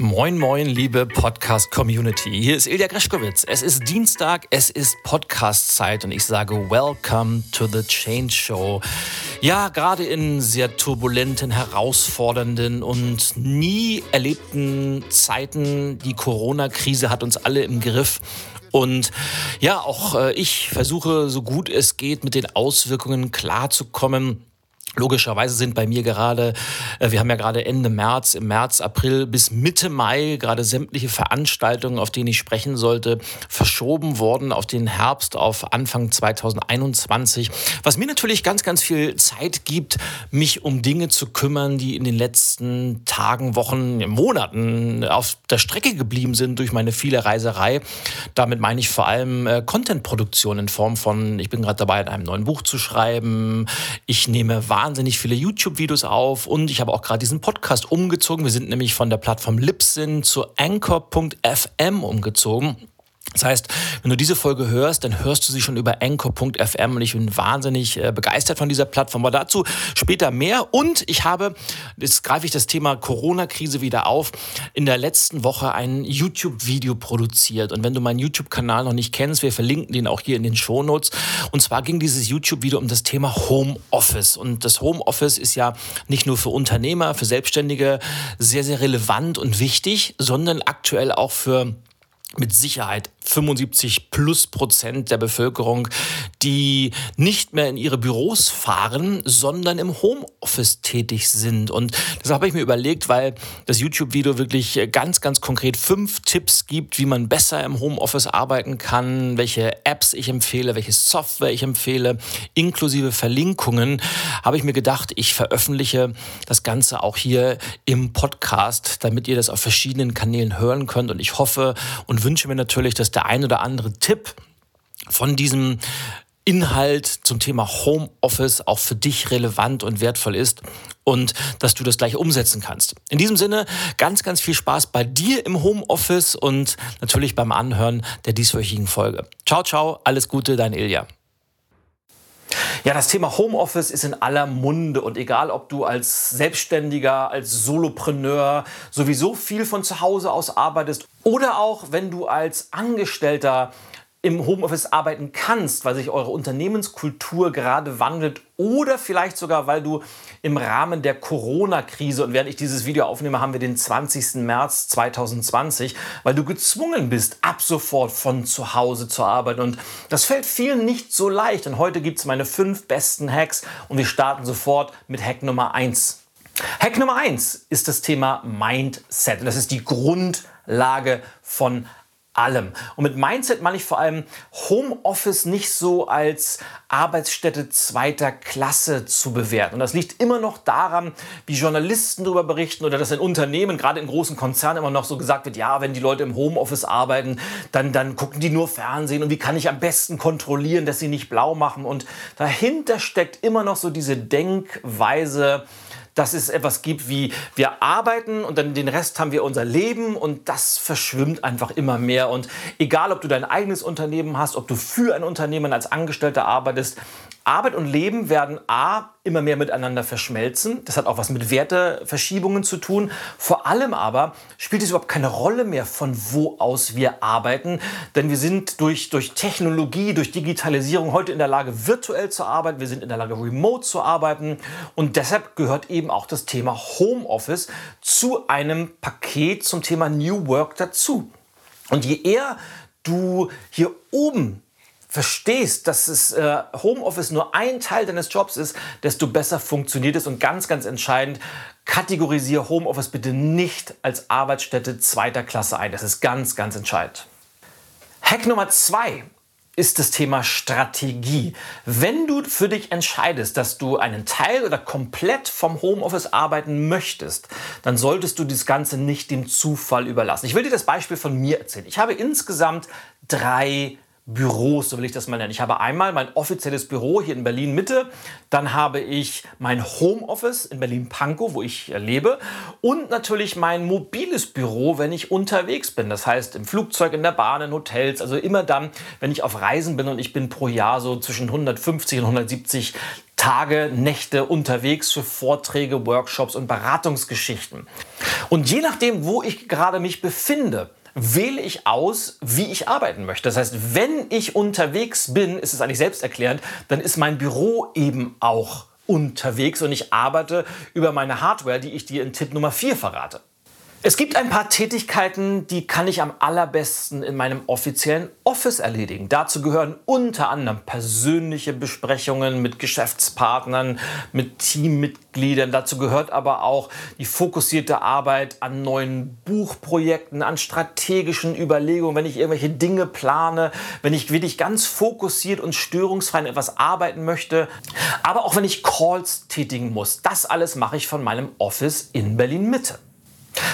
Moin, moin, liebe Podcast-Community. Hier ist Ilja Greschkowitz. Es ist Dienstag, es ist Podcast-Zeit und ich sage Welcome to the Change Show. Ja, gerade in sehr turbulenten, herausfordernden und nie erlebten Zeiten, die Corona-Krise hat uns alle im Griff. Und ja, auch äh, ich versuche so gut es geht, mit den Auswirkungen klarzukommen Logischerweise sind bei mir gerade, äh, wir haben ja gerade Ende März, im März, April bis Mitte Mai gerade sämtliche Veranstaltungen, auf denen ich sprechen sollte, verschoben worden auf den Herbst, auf Anfang 2021. Was mir natürlich ganz, ganz viel Zeit gibt, mich um Dinge zu kümmern, die in den letzten Tagen, Wochen, Monaten auf der Strecke geblieben sind durch meine viele Reiserei. Damit meine ich vor allem äh, Contentproduktion in Form von, ich bin gerade dabei, an einem neuen Buch zu schreiben. Ich nehme wahr wahnsinnig viele YouTube-Videos auf und ich habe auch gerade diesen Podcast umgezogen. Wir sind nämlich von der Plattform Libsyn zu Anchor.fm umgezogen. Das heißt, wenn du diese Folge hörst, dann hörst du sie schon über anchor.fm und ich bin wahnsinnig äh, begeistert von dieser Plattform. Aber dazu später mehr. Und ich habe, jetzt greife ich das Thema Corona-Krise wieder auf, in der letzten Woche ein YouTube-Video produziert. Und wenn du meinen YouTube-Kanal noch nicht kennst, wir verlinken den auch hier in den Shownotes. Und zwar ging dieses YouTube-Video um das Thema Homeoffice. Und das Homeoffice ist ja nicht nur für Unternehmer, für Selbstständige sehr, sehr relevant und wichtig, sondern aktuell auch für mit Sicherheit 75 plus Prozent der Bevölkerung, die nicht mehr in ihre Büros fahren, sondern im Homeoffice tätig sind. Und das habe ich mir überlegt, weil das YouTube-Video wirklich ganz, ganz konkret fünf Tipps gibt, wie man besser im Homeoffice arbeiten kann, welche Apps ich empfehle, welche Software ich empfehle, inklusive Verlinkungen, habe ich mir gedacht, ich veröffentliche das Ganze auch hier im Podcast, damit ihr das auf verschiedenen Kanälen hören könnt. Und ich hoffe und wünsche mir natürlich, dass der der ein oder andere Tipp von diesem Inhalt zum Thema Homeoffice auch für dich relevant und wertvoll ist und dass du das gleich umsetzen kannst. In diesem Sinne, ganz, ganz viel Spaß bei dir im Homeoffice und natürlich beim Anhören der dieswöchigen Folge. Ciao, ciao, alles Gute, dein Ilja. Ja, das Thema Homeoffice ist in aller Munde und egal, ob du als Selbstständiger, als Solopreneur sowieso viel von zu Hause aus arbeitest oder auch wenn du als Angestellter im Homeoffice arbeiten kannst, weil sich eure Unternehmenskultur gerade wandelt oder vielleicht sogar, weil du im Rahmen der Corona-Krise, und während ich dieses Video aufnehme, haben wir den 20. März 2020, weil du gezwungen bist, ab sofort von zu Hause zu arbeiten. Und das fällt vielen nicht so leicht. Und heute gibt es meine fünf besten Hacks und wir starten sofort mit Hack Nummer 1. Hack Nummer 1 ist das Thema Mindset. Und das ist die Grundlage von allem. Und mit Mindset meine ich vor allem Homeoffice nicht so als Arbeitsstätte zweiter Klasse zu bewerten. Und das liegt immer noch daran, wie Journalisten darüber berichten oder dass in Unternehmen, gerade in großen Konzernen, immer noch so gesagt wird, ja, wenn die Leute im Homeoffice arbeiten, dann, dann gucken die nur Fernsehen und wie kann ich am besten kontrollieren, dass sie nicht blau machen. Und dahinter steckt immer noch so diese Denkweise, dass es etwas gibt wie wir arbeiten und dann den Rest haben wir unser Leben und das verschwimmt einfach immer mehr. Und egal, ob du dein eigenes Unternehmen hast, ob du für ein Unternehmen als Angestellter arbeitest, Arbeit und Leben werden A immer mehr miteinander verschmelzen. Das hat auch was mit Werteverschiebungen zu tun. Vor allem aber spielt es überhaupt keine Rolle mehr, von wo aus wir arbeiten. Denn wir sind durch, durch Technologie, durch Digitalisierung heute in der Lage, virtuell zu arbeiten. Wir sind in der Lage, remote zu arbeiten. Und deshalb gehört eben auch das Thema Homeoffice zu einem Paket zum Thema New Work dazu. Und je eher du hier oben verstehst, dass es äh, Homeoffice nur ein Teil deines Jobs ist, desto besser funktioniert es. Und ganz, ganz entscheidend, kategorisiere Homeoffice bitte nicht als Arbeitsstätte zweiter Klasse ein. Das ist ganz, ganz entscheidend. Hack Nummer zwei ist das Thema Strategie. Wenn du für dich entscheidest, dass du einen Teil oder komplett vom Homeoffice arbeiten möchtest, dann solltest du das Ganze nicht dem Zufall überlassen. Ich will dir das Beispiel von mir erzählen. Ich habe insgesamt drei Büros, so will ich das mal nennen. Ich habe einmal mein offizielles Büro hier in Berlin Mitte, dann habe ich mein Homeoffice in Berlin Pankow, wo ich lebe und natürlich mein mobiles Büro, wenn ich unterwegs bin. Das heißt im Flugzeug, in der Bahn, in Hotels, also immer dann, wenn ich auf Reisen bin und ich bin pro Jahr so zwischen 150 und 170 Tage, Nächte unterwegs für Vorträge, Workshops und Beratungsgeschichten. Und je nachdem, wo ich gerade mich befinde, wähle ich aus, wie ich arbeiten möchte. Das heißt, wenn ich unterwegs bin, ist es eigentlich selbsterklärend, dann ist mein Büro eben auch unterwegs und ich arbeite über meine Hardware, die ich dir in Tipp Nummer 4 verrate. Es gibt ein paar Tätigkeiten, die kann ich am allerbesten in meinem offiziellen Office erledigen. Dazu gehören unter anderem persönliche Besprechungen mit Geschäftspartnern, mit Teammitgliedern. Dazu gehört aber auch die fokussierte Arbeit an neuen Buchprojekten, an strategischen Überlegungen, wenn ich irgendwelche Dinge plane, wenn ich wirklich ganz fokussiert und störungsfrei an etwas arbeiten möchte. Aber auch wenn ich Calls tätigen muss. Das alles mache ich von meinem Office in Berlin Mitte.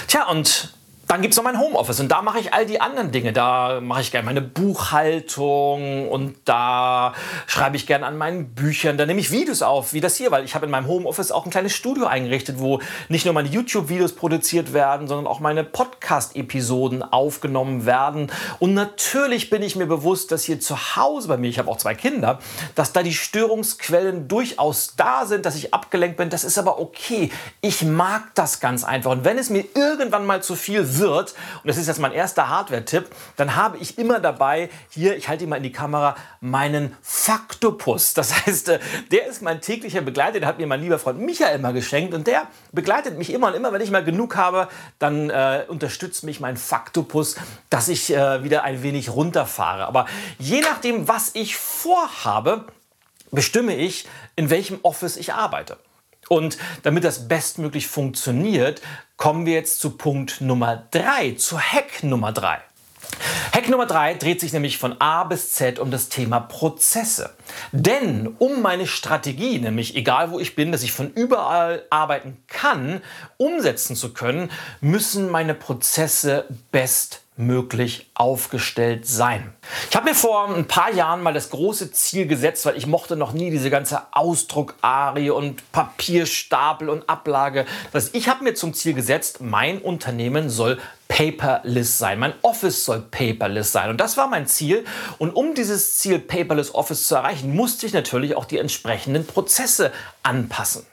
Tja, und dann gibt es noch mein Homeoffice und da mache ich all die anderen Dinge. Da mache ich gerne meine Buchhaltung und da schreibe ich gerne an meinen Büchern. Da nehme ich Videos auf, wie das hier, weil ich habe in meinem Homeoffice auch ein kleines Studio eingerichtet, wo nicht nur meine YouTube-Videos produziert werden, sondern auch meine Podcast-Episoden aufgenommen werden. Und natürlich bin ich mir bewusst, dass hier zu Hause bei mir, ich habe auch zwei Kinder, dass da die Störungsquellen durchaus da sind, dass ich abgelenkt bin. Das ist aber okay. Ich mag das ganz einfach. Und wenn es mir irgendwann mal zu viel wird, und das ist jetzt mein erster Hardware-Tipp, dann habe ich immer dabei, hier, ich halte ihn mal in die Kamera, meinen Faktopus. Das heißt, äh, der ist mein täglicher Begleiter, den hat mir mein lieber Freund Michael mal geschenkt und der begleitet mich immer und immer, wenn ich mal genug habe, dann äh, unterstützt mich mein Faktopus, dass ich äh, wieder ein wenig runterfahre. Aber je nachdem, was ich vorhabe, bestimme ich, in welchem Office ich arbeite. Und damit das bestmöglich funktioniert, kommen wir jetzt zu Punkt Nummer 3, zu Hack Nummer 3. Hack Nummer 3 dreht sich nämlich von A bis Z um das Thema Prozesse. Denn um meine Strategie, nämlich egal wo ich bin, dass ich von überall arbeiten kann, umsetzen zu können, müssen meine Prozesse best möglich aufgestellt sein. Ich habe mir vor ein paar Jahren mal das große Ziel gesetzt, weil ich mochte noch nie diese ganze Ausdruckarie und Papierstapel und Ablage. Das ich habe mir zum Ziel gesetzt, mein Unternehmen soll paperless sein. Mein Office soll paperless sein. Und das war mein Ziel. Und um dieses Ziel paperless Office zu erreichen, musste ich natürlich auch die entsprechenden Prozesse anpassen.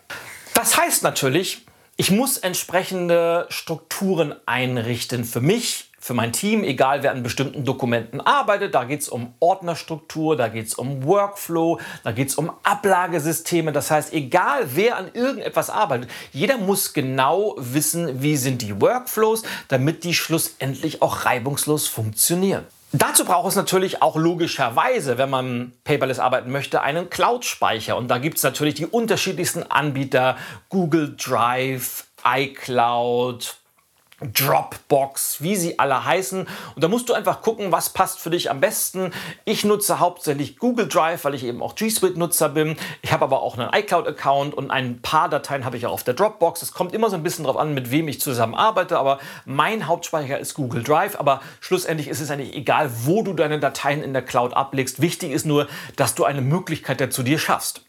Das heißt natürlich, ich muss entsprechende Strukturen einrichten für mich, für mein Team, egal wer an bestimmten Dokumenten arbeitet. Da geht es um Ordnerstruktur, da geht es um Workflow, da geht es um Ablagesysteme. Das heißt, egal wer an irgendetwas arbeitet, jeder muss genau wissen, wie sind die Workflows, damit die schlussendlich auch reibungslos funktionieren. Dazu braucht es natürlich auch logischerweise, wenn man paperless arbeiten möchte, einen Cloud-Speicher. Und da gibt es natürlich die unterschiedlichsten Anbieter, Google Drive, iCloud, Dropbox, wie sie alle heißen. Und da musst du einfach gucken, was passt für dich am besten. Ich nutze hauptsächlich Google Drive, weil ich eben auch G Suite-Nutzer bin. Ich habe aber auch einen iCloud-Account und ein paar Dateien habe ich auch auf der Dropbox. Es kommt immer so ein bisschen darauf an, mit wem ich zusammen arbeite, aber mein Hauptspeicher ist Google Drive. Aber schlussendlich ist es eigentlich egal, wo du deine Dateien in der Cloud ablegst. Wichtig ist nur, dass du eine Möglichkeit dazu dir schaffst.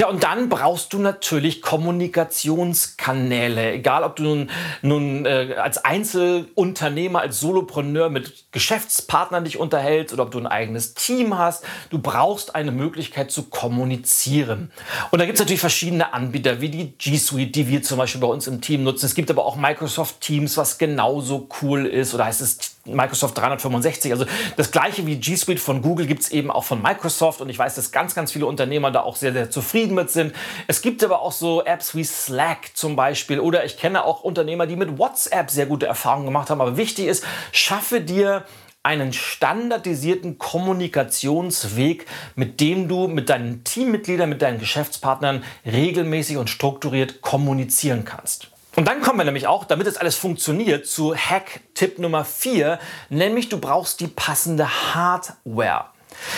Ja, und dann brauchst du natürlich Kommunikationskanäle. Egal, ob du nun, nun äh, als Einzelunternehmer, als Solopreneur mit Geschäftspartnern dich unterhältst oder ob du ein eigenes Team hast. Du brauchst eine Möglichkeit zu kommunizieren. Und da gibt es natürlich verschiedene Anbieter, wie die G Suite, die wir zum Beispiel bei uns im Team nutzen. Es gibt aber auch Microsoft Teams, was genauso cool ist. Oder heißt es Microsoft 365. Also das gleiche wie G Suite von Google gibt es eben auch von Microsoft. Und ich weiß, dass ganz, ganz viele Unternehmer da auch sehr, sehr zufrieden mit sind. Es gibt aber auch so Apps wie Slack zum Beispiel. Oder ich kenne auch Unternehmer, die mit WhatsApp sehr gute Erfahrungen gemacht haben. Aber wichtig ist, schaffe dir einen standardisierten Kommunikationsweg, mit dem du mit deinen Teammitgliedern, mit deinen Geschäftspartnern regelmäßig und strukturiert kommunizieren kannst. Und dann kommen wir nämlich auch, damit das alles funktioniert, zu Hack-Tipp Nummer 4, nämlich du brauchst die passende Hardware.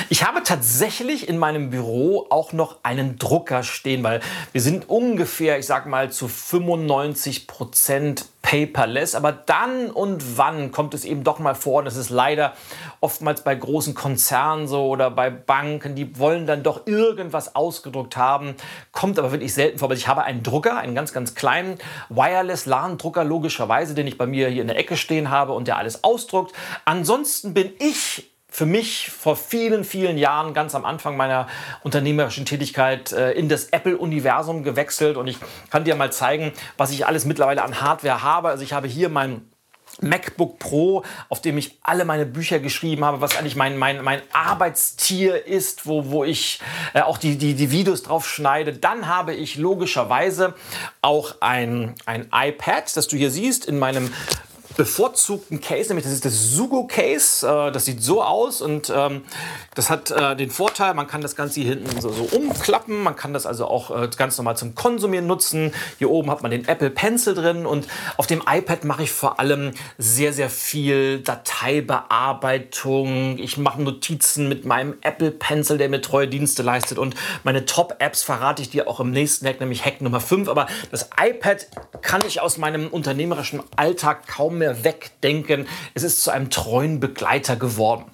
Ich habe tatsächlich in meinem Büro auch noch einen Drucker stehen, weil wir sind ungefähr, ich sag mal, zu 95 Prozent paperless. Aber dann und wann kommt es eben doch mal vor, und das ist leider oftmals bei großen Konzernen so oder bei Banken, die wollen dann doch irgendwas ausgedruckt haben, kommt aber wirklich selten vor. Aber ich habe einen Drucker, einen ganz, ganz kleinen Wireless-LAN-Drucker, logischerweise, den ich bei mir hier in der Ecke stehen habe und der alles ausdruckt. Ansonsten bin ich für mich vor vielen, vielen Jahren, ganz am Anfang meiner unternehmerischen Tätigkeit, äh, in das Apple-Universum gewechselt. Und ich kann dir mal zeigen, was ich alles mittlerweile an Hardware habe. Also ich habe hier mein MacBook Pro, auf dem ich alle meine Bücher geschrieben habe, was eigentlich mein, mein, mein Arbeitstier ist, wo, wo ich äh, auch die, die, die Videos drauf schneide. Dann habe ich logischerweise auch ein, ein iPad, das du hier siehst, in meinem bevorzugten Case, nämlich das ist das Sugo Case. Äh, das sieht so aus und ähm, das hat äh, den Vorteil, man kann das Ganze hier hinten so, so umklappen. Man kann das also auch äh, ganz normal zum Konsumieren nutzen. Hier oben hat man den Apple Pencil drin und auf dem iPad mache ich vor allem sehr, sehr viel Dateibearbeitung. Ich mache Notizen mit meinem Apple Pencil, der mir treue Dienste leistet und meine Top-Apps verrate ich dir auch im nächsten Hack, nämlich Hack Nummer 5. Aber das iPad kann ich aus meinem unternehmerischen Alltag kaum mehr wegdenken. Es ist zu einem treuen Begleiter geworden.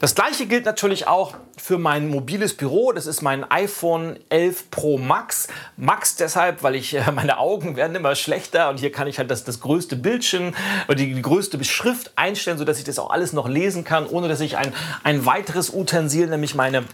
Das gleiche gilt natürlich auch für mein mobiles Büro. Das ist mein iPhone 11 Pro Max. Max deshalb, weil ich meine Augen werden immer schlechter und hier kann ich halt das, das größte Bildschirm oder die, die größte Schrift einstellen, sodass ich das auch alles noch lesen kann, ohne dass ich ein, ein weiteres Utensil, nämlich meine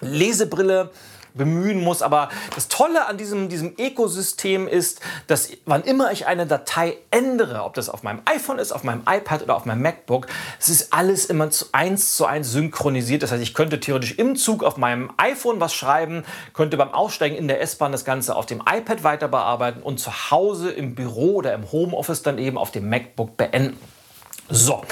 Lesebrille bemühen muss. Aber das Tolle an diesem, diesem Ökosystem ist, dass wann immer ich eine Datei ändere, ob das auf meinem iPhone ist, auf meinem iPad oder auf meinem MacBook, es ist alles immer zu eins zu eins synchronisiert. Das heißt, ich könnte theoretisch im Zug auf meinem iPhone was schreiben, könnte beim Aussteigen in der S-Bahn das Ganze auf dem iPad weiter bearbeiten und zu Hause im Büro oder im Homeoffice dann eben auf dem MacBook beenden. So,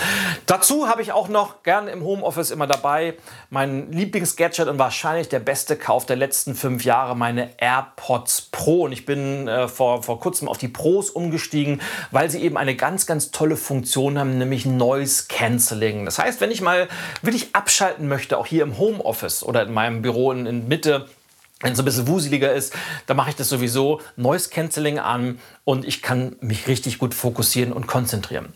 dazu habe ich auch noch gerne im Homeoffice immer dabei mein Lieblingsgadget und wahrscheinlich der beste Kauf der letzten fünf Jahre, meine AirPods Pro. Und ich bin äh, vor, vor kurzem auf die Pros umgestiegen, weil sie eben eine ganz, ganz tolle Funktion haben, nämlich Noise Cancelling. Das heißt, wenn ich mal wirklich abschalten möchte, auch hier im Homeoffice oder in meinem Büro in, in Mitte, wenn es ein bisschen wuseliger ist, dann mache ich das sowieso Noise Cancelling an und ich kann mich richtig gut fokussieren und konzentrieren.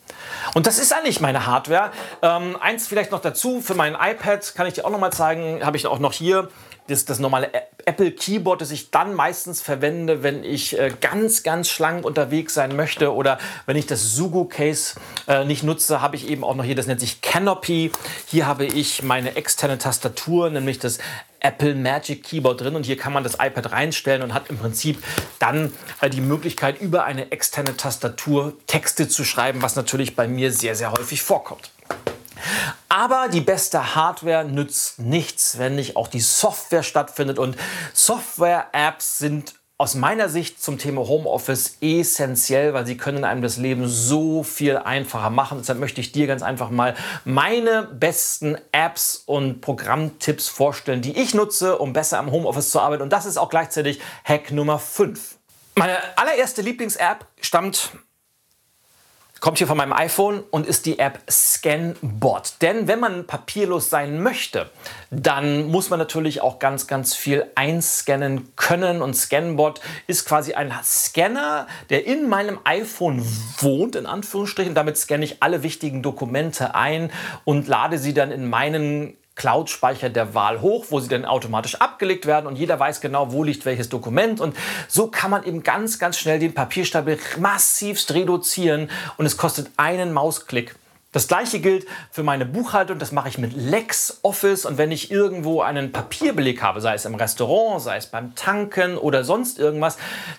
Und das ist eigentlich meine Hardware. Ähm, eins vielleicht noch dazu, für mein iPad kann ich dir auch noch mal zeigen, habe ich auch noch hier das, das normale Apple Keyboard, das ich dann meistens verwende, wenn ich äh, ganz, ganz schlank unterwegs sein möchte oder wenn ich das Sugo Case äh, nicht nutze, habe ich eben auch noch hier, das nennt sich Canopy. Hier habe ich meine externe Tastatur, nämlich das Apple Magic Keyboard drin und hier kann man das iPad reinstellen und hat im Prinzip dann äh, die Möglichkeit, über eine externe Tastatur Texte zu schreiben, was natürlich bei mir sehr, sehr häufig vorkommt. Aber die beste Hardware nützt nichts, wenn nicht auch die Software stattfindet. Und Software-Apps sind aus meiner Sicht zum Thema Homeoffice essentiell, weil sie können einem das Leben so viel einfacher machen. Deshalb möchte ich dir ganz einfach mal meine besten Apps und Programmtipps vorstellen, die ich nutze, um besser am Homeoffice zu arbeiten. Und das ist auch gleichzeitig Hack Nummer 5. Meine allererste Lieblings-App stammt kommt hier von meinem iPhone und ist die App Scanbot. Denn wenn man papierlos sein möchte, dann muss man natürlich auch ganz, ganz viel einscannen können. Und Scanbot ist quasi ein Scanner, der in meinem iPhone wohnt, in Anführungsstrichen. Damit scanne ich alle wichtigen Dokumente ein und lade sie dann in meinen Cloud-Speicher der Wahl hoch, wo sie dann automatisch abgelegt werden und jeder weiß genau, wo liegt welches Dokument. Und so kann man eben ganz, ganz schnell den Papierstapel massivst reduzieren und es kostet einen Mausklick. Das gleiche gilt für meine Buchhaltung, das mache ich mit LexOffice und wenn ich irgendwo einen Papierbeleg habe, sei es im Restaurant, sei es beim Tanken oder sonst irgendwas,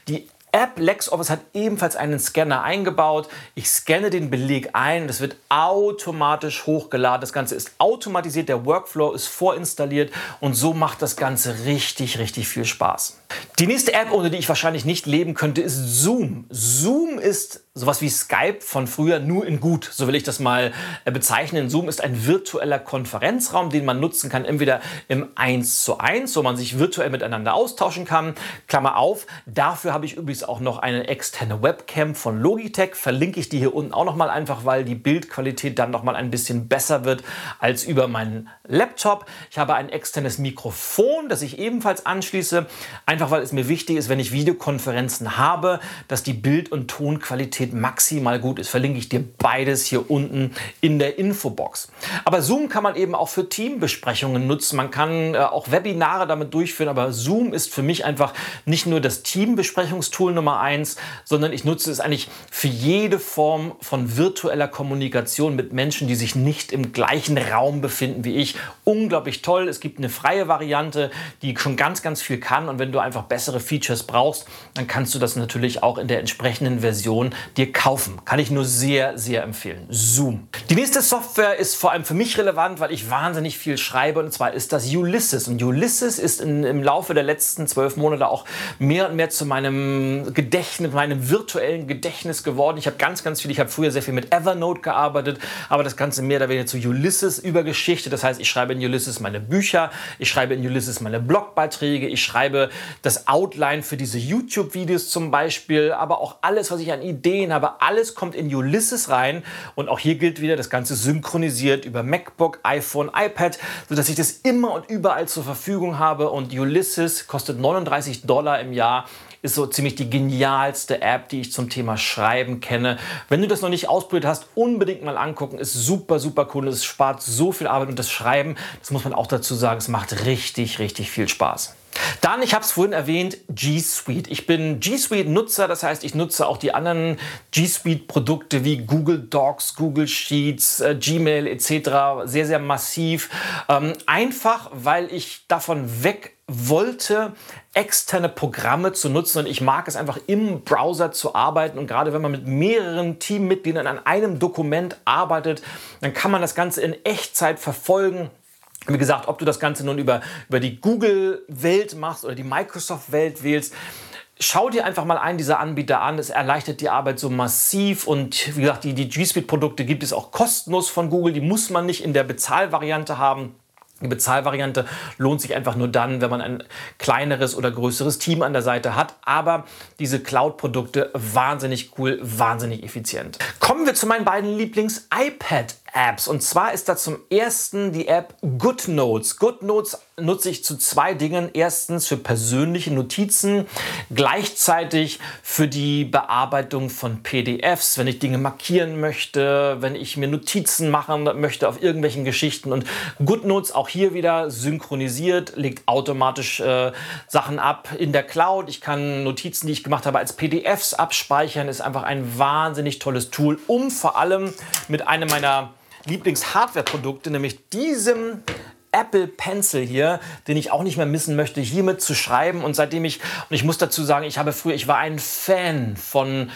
die App LexOffice hat ebenfalls einen Scanner eingebaut. Ich scanne den Beleg ein, das wird automatisch hochgeladen. Das Ganze ist automatisiert, der Workflow ist vorinstalliert und so macht das Ganze richtig, richtig viel Spaß. Die nächste App, ohne die ich wahrscheinlich nicht leben könnte, ist Zoom. Zoom ist sowas wie Skype von früher, nur in gut, so will ich das mal äh, bezeichnen. Zoom ist ein virtueller Konferenzraum, den man nutzen kann, entweder im 1 zu 1, wo man sich virtuell miteinander austauschen kann. Klammer auf, dafür habe ich übrigens auch noch eine externe Webcam von Logitech, verlinke ich die hier unten auch nochmal einfach, weil die Bildqualität dann nochmal ein bisschen besser wird als über meinen Laptop. Ich habe ein externes Mikrofon, das ich ebenfalls anschließe, einfach weil es mir wichtig ist, wenn ich Videokonferenzen habe, dass die Bild- und Tonqualität Qualität maximal gut ist, verlinke ich dir beides hier unten in der Infobox. Aber Zoom kann man eben auch für Teambesprechungen nutzen. Man kann äh, auch Webinare damit durchführen, aber Zoom ist für mich einfach nicht nur das Teambesprechungstool, Tool Nummer eins, sondern ich nutze es eigentlich für jede Form von virtueller Kommunikation mit Menschen, die sich nicht im gleichen Raum befinden wie ich. Unglaublich toll. Es gibt eine freie Variante, die schon ganz, ganz viel kann. Und wenn du einfach bessere Features brauchst, dann kannst du das natürlich auch in der entsprechenden Version dir kaufen. Kann ich nur sehr, sehr empfehlen. Zoom. Die nächste Software ist vor allem für mich relevant, weil ich wahnsinnig viel schreibe. Und zwar ist das Ulysses. Und Ulysses ist in, im Laufe der letzten zwölf Monate auch mehr und mehr zu meinem Gedächtnis, meinem virtuellen Gedächtnis geworden. Ich habe ganz, ganz viel, ich habe früher sehr viel mit Evernote gearbeitet, aber das Ganze mehr oder weniger zu Ulysses übergeschichtet. Das heißt, ich schreibe in Ulysses meine Bücher, ich schreibe in Ulysses meine Blogbeiträge, ich schreibe das Outline für diese YouTube-Videos zum Beispiel, aber auch alles, was ich an Ideen habe, alles kommt in Ulysses rein. Und auch hier gilt wieder, das Ganze synchronisiert über MacBook, iPhone, iPad, sodass ich das immer und überall zur Verfügung habe. Und Ulysses kostet 39 Dollar im Jahr ist so ziemlich die genialste App, die ich zum Thema Schreiben kenne. Wenn du das noch nicht ausprobiert hast, unbedingt mal angucken. Ist super, super cool. Es spart so viel Arbeit und das Schreiben, das muss man auch dazu sagen, es macht richtig, richtig viel Spaß. Dann, ich habe es vorhin erwähnt, G Suite. Ich bin G Suite-Nutzer, das heißt, ich nutze auch die anderen G Suite-Produkte wie Google Docs, Google Sheets, äh, Gmail etc. sehr, sehr massiv. Ähm, einfach, weil ich davon weg wollte, externe Programme zu nutzen und ich mag es einfach im Browser zu arbeiten und gerade wenn man mit mehreren Teammitgliedern an einem Dokument arbeitet, dann kann man das Ganze in Echtzeit verfolgen. Wie gesagt, ob du das Ganze nun über, über die Google-Welt machst oder die Microsoft-Welt wählst, Schau dir einfach mal einen dieser Anbieter an. Es erleichtert die Arbeit so massiv. Und wie gesagt, die, die G Suite-Produkte gibt es auch kostenlos von Google. Die muss man nicht in der Bezahlvariante haben. Die Bezahlvariante lohnt sich einfach nur dann, wenn man ein kleineres oder größeres Team an der Seite hat. Aber diese Cloud-Produkte wahnsinnig cool, wahnsinnig effizient. Kommen wir zu meinen beiden Lieblings-iPad Apps. Und zwar ist da zum ersten die App GoodNotes. GoodNotes nutze ich zu zwei Dingen. Erstens für persönliche Notizen, gleichzeitig für die Bearbeitung von PDFs, wenn ich Dinge markieren möchte, wenn ich mir Notizen machen möchte auf irgendwelchen Geschichten. Und GoodNotes auch hier wieder synchronisiert, legt automatisch äh, Sachen ab in der Cloud. Ich kann Notizen, die ich gemacht habe, als PDFs abspeichern. Ist einfach ein wahnsinnig tolles Tool, um vor allem mit einem meiner Lieblings-Hardware-Produkte, nämlich diesem Apple Pencil hier, den ich auch nicht mehr missen möchte, hiermit zu schreiben. Und seitdem ich, und ich muss dazu sagen, ich habe früher, ich war ein Fan von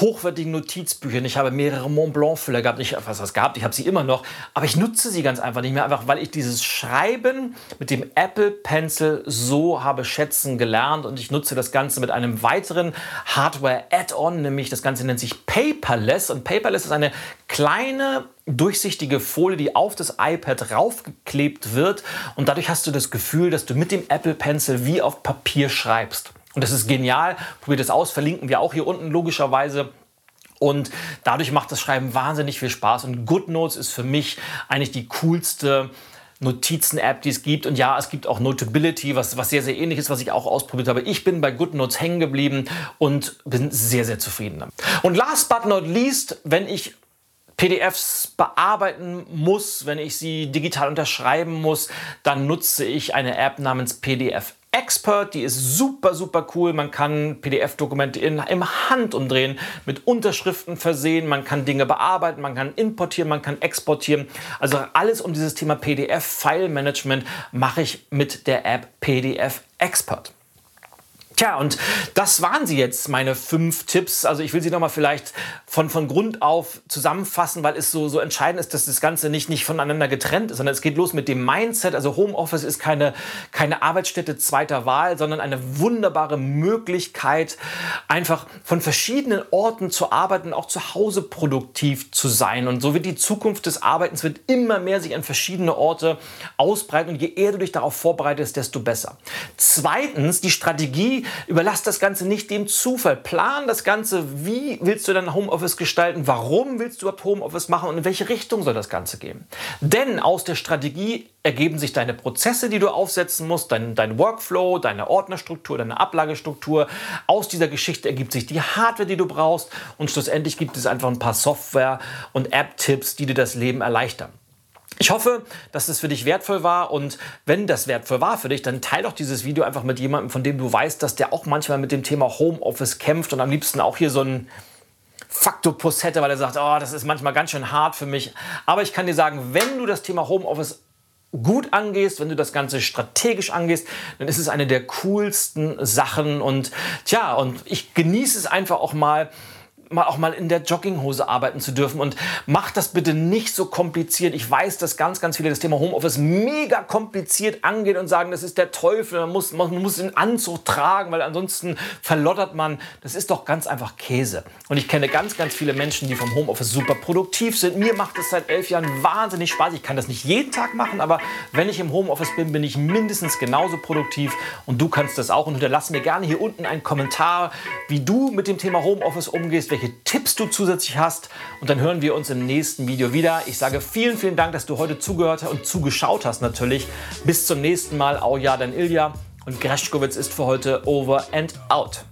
hochwertigen Notizbüchern. Ich habe mehrere Mont Blanc Füller gehabt. Ich was das gehabt, ich habe sie immer noch, aber ich nutze sie ganz einfach nicht mehr, einfach weil ich dieses Schreiben mit dem Apple Pencil so habe schätzen gelernt und ich nutze das Ganze mit einem weiteren Hardware Add-on, nämlich das Ganze nennt sich Paperless und Paperless ist eine kleine durchsichtige Folie, die auf das iPad raufgeklebt wird und dadurch hast du das Gefühl, dass du mit dem Apple Pencil wie auf Papier schreibst. Und das ist genial. Probiert es aus, verlinken wir auch hier unten logischerweise. Und dadurch macht das Schreiben wahnsinnig viel Spaß. Und GoodNotes ist für mich eigentlich die coolste Notizen-App, die es gibt. Und ja, es gibt auch Notability, was, was sehr, sehr ähnlich ist, was ich auch ausprobiert habe. Ich bin bei GoodNotes hängen geblieben und bin sehr, sehr zufrieden damit. Und last but not least, wenn ich PDFs bearbeiten muss, wenn ich sie digital unterschreiben muss, dann nutze ich eine App namens PDF Expert, die ist super, super cool. Man kann PDF-Dokumente im Handumdrehen mit Unterschriften versehen. Man kann Dinge bearbeiten, man kann importieren, man kann exportieren. Also alles um dieses Thema PDF-File-Management mache ich mit der App PDF Expert. Tja, und das waren sie jetzt, meine fünf Tipps. Also ich will sie nochmal vielleicht von, von Grund auf zusammenfassen, weil es so, so entscheidend ist, dass das Ganze nicht, nicht voneinander getrennt ist, sondern es geht los mit dem Mindset. Also Homeoffice ist keine, keine Arbeitsstätte zweiter Wahl, sondern eine wunderbare Möglichkeit, einfach von verschiedenen Orten zu arbeiten, auch zu Hause produktiv zu sein. Und so wird die Zukunft des Arbeitens wird immer mehr sich an verschiedene Orte ausbreiten. Und je eher du dich darauf vorbereitest, desto besser. Zweitens, die Strategie, überlass das Ganze nicht dem Zufall. Plan das Ganze, wie willst du dein Homeoffice gestalten, warum willst du überhaupt Homeoffice machen und in welche Richtung soll das Ganze gehen. Denn aus der Strategie ergeben sich deine Prozesse, die du aufsetzen musst, dein, dein Workflow, deine Ordnerstruktur, deine Ablagestruktur. Aus dieser Geschichte ergibt sich die Hardware, die du brauchst und schlussendlich gibt es einfach ein paar Software- und App-Tipps, die dir das Leben erleichtern. Ich hoffe, dass es für dich wertvoll war und wenn das wertvoll war für dich, dann teile doch dieses Video einfach mit jemandem, von dem du weißt, dass der auch manchmal mit dem Thema Homeoffice kämpft und am liebsten auch hier so ein Faktopus hätte, weil er sagt, oh, das ist manchmal ganz schön hart für mich. Aber ich kann dir sagen, wenn du das Thema Homeoffice gut angehst, wenn du das Ganze strategisch angehst, dann ist es eine der coolsten Sachen und tja, und ich genieße es einfach auch mal, mal auch mal in der Jogginghose arbeiten zu dürfen. Und macht das bitte nicht so kompliziert. Ich weiß, dass ganz, ganz viele das Thema Homeoffice mega kompliziert angehen und sagen, das ist der Teufel, man muss, man muss einen Anzug tragen, weil ansonsten verlottert man. Das ist doch ganz einfach Käse. Und ich kenne ganz, ganz viele Menschen, die vom Homeoffice super produktiv sind. Mir macht es seit elf Jahren wahnsinnig Spaß. Ich kann das nicht jeden Tag machen, aber wenn ich im Homeoffice bin, bin ich mindestens genauso produktiv. Und du kannst das auch. Und hinterlass mir gerne hier unten einen Kommentar, wie du mit dem Thema Homeoffice umgehst, welche Tipps du zusätzlich hast. Und dann hören wir uns im nächsten Video wieder. Ich sage vielen, vielen Dank, dass du heute zugehört und zugeschaut hast natürlich. Bis zum nächsten Mal. Au ja, dein Ilja. Und Greschkowitz ist für heute over and out.